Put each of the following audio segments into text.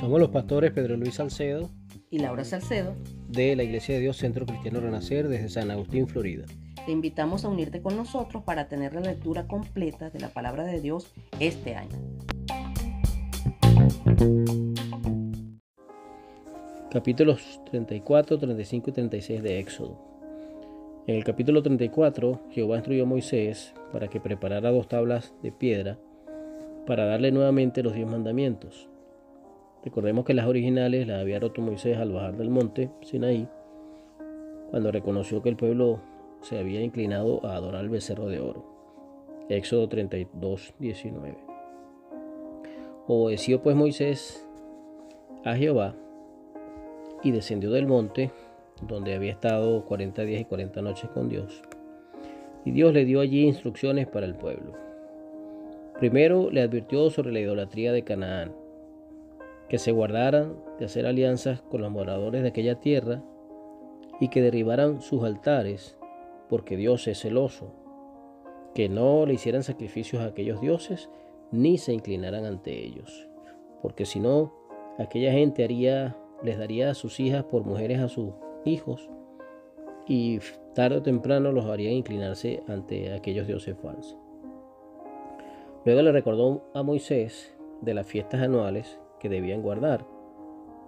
Somos los pastores Pedro Luis Salcedo y Laura Salcedo de la Iglesia de Dios Centro Cristiano Renacer desde San Agustín, Florida. Te invitamos a unirte con nosotros para tener la lectura completa de la palabra de Dios este año. Capítulos 34, 35 y 36 de Éxodo. En el capítulo 34, Jehová instruyó a Moisés para que preparara dos tablas de piedra para darle nuevamente los diez mandamientos. Recordemos que las originales las había roto Moisés al bajar del monte Sinaí, cuando reconoció que el pueblo se había inclinado a adorar al becerro de oro. Éxodo 32, 19. Obedeció pues Moisés a Jehová y descendió del monte, donde había estado 40 días y 40 noches con Dios. Y Dios le dio allí instrucciones para el pueblo. Primero le advirtió sobre la idolatría de Canaán, que se guardaran de hacer alianzas con los moradores de aquella tierra y que derribaran sus altares, porque Dios es celoso, que no le hicieran sacrificios a aquellos dioses ni se inclinaran ante ellos, porque si no, aquella gente haría les daría a sus hijas por mujeres a sus hijos y tarde o temprano los haría inclinarse ante aquellos dioses falsos. Luego le recordó a Moisés de las fiestas anuales que debían guardar.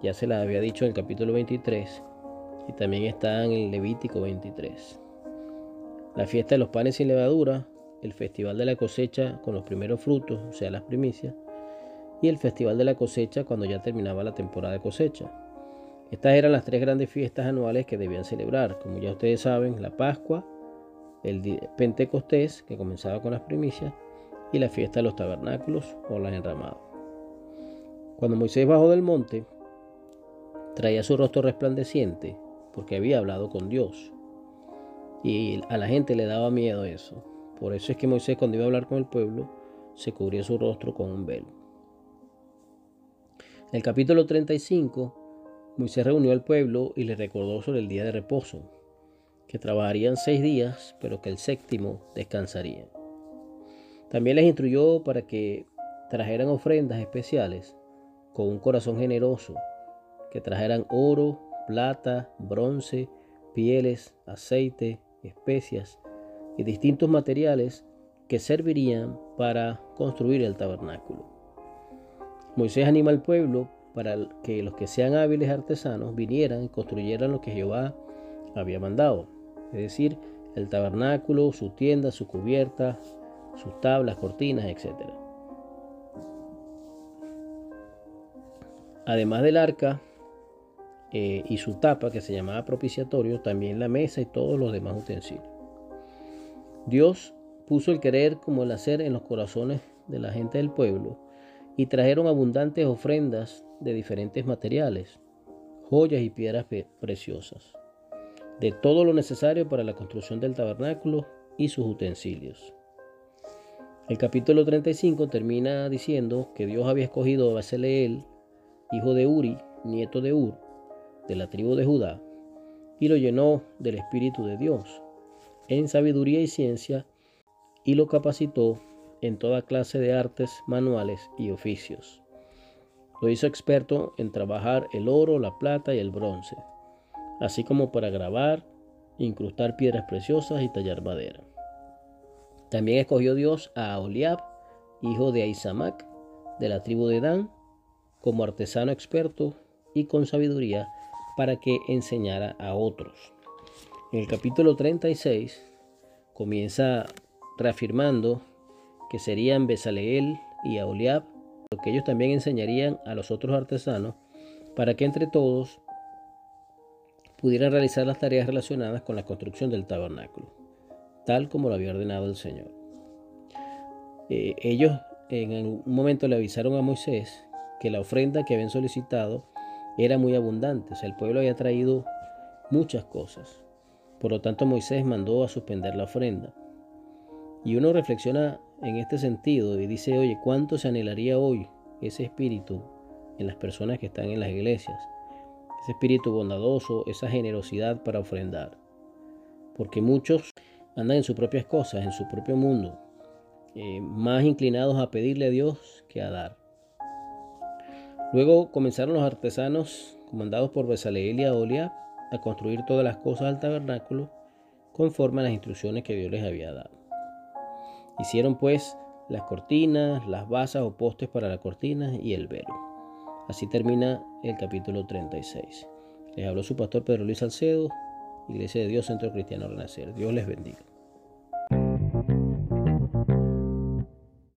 Ya se las había dicho en el capítulo 23 y también está en el Levítico 23. La fiesta de los panes sin levadura, el festival de la cosecha con los primeros frutos, o sea, las primicias, y el Festival de la Cosecha cuando ya terminaba la temporada de cosecha. Estas eran las tres grandes fiestas anuales que debían celebrar, como ya ustedes saben, la Pascua, el Pentecostés, que comenzaba con las primicias, y la fiesta de los tabernáculos o las enramadas. Cuando Moisés bajó del monte, traía su rostro resplandeciente, porque había hablado con Dios. Y a la gente le daba miedo eso. Por eso es que Moisés cuando iba a hablar con el pueblo, se cubría su rostro con un velo. En el capítulo 35, Moisés reunió al pueblo y le recordó sobre el día de reposo, que trabajarían seis días, pero que el séptimo descansarían. También les instruyó para que trajeran ofrendas especiales con un corazón generoso, que trajeran oro, plata, bronce, pieles, aceite, especias y distintos materiales que servirían para construir el tabernáculo. Moisés anima al pueblo para que los que sean hábiles artesanos vinieran y construyeran lo que Jehová había mandado, es decir, el tabernáculo, su tienda, su cubierta, sus tablas, cortinas, etc. Además del arca eh, y su tapa que se llamaba propiciatorio, también la mesa y todos los demás utensilios. Dios puso el querer como el hacer en los corazones de la gente del pueblo y trajeron abundantes ofrendas de diferentes materiales, joyas y piedras preciosas, de todo lo necesario para la construcción del tabernáculo y sus utensilios. El capítulo 35 termina diciendo que Dios había escogido a Baseleel, hijo de Uri, nieto de Ur, de la tribu de Judá, y lo llenó del Espíritu de Dios, en sabiduría y ciencia, y lo capacitó en toda clase de artes manuales y oficios. Lo hizo experto en trabajar el oro, la plata y el bronce, así como para grabar, incrustar piedras preciosas y tallar madera. También escogió Dios a Oliab, hijo de Aizamac, de la tribu de Dan, como artesano experto y con sabiduría para que enseñara a otros. En el capítulo 36 comienza reafirmando que serían Besaleel y Aholiab, lo que ellos también enseñarían a los otros artesanos para que entre todos pudieran realizar las tareas relacionadas con la construcción del tabernáculo, tal como lo había ordenado el Señor. Eh, ellos en un momento le avisaron a Moisés que la ofrenda que habían solicitado era muy abundante, o sea, el pueblo había traído muchas cosas. Por lo tanto, Moisés mandó a suspender la ofrenda. Y uno reflexiona en este sentido y dice, oye, ¿cuánto se anhelaría hoy ese espíritu en las personas que están en las iglesias? Ese espíritu bondadoso, esa generosidad para ofrendar. Porque muchos andan en sus propias cosas, en su propio mundo. eh, más inclinados a pedirle a Dios que a dar. Luego comenzaron los artesanos, comandados por Besaleel y Aolia, a construir todas las cosas del tabernáculo conforme a las instrucciones que Dios les había dado. Hicieron pues las cortinas, las basas o postes para las cortinas y el velo. Así termina el capítulo 36. Les habló su pastor Pedro Luis Salcedo, Iglesia de Dios, Centro Cristiano Renacer. Dios les bendiga.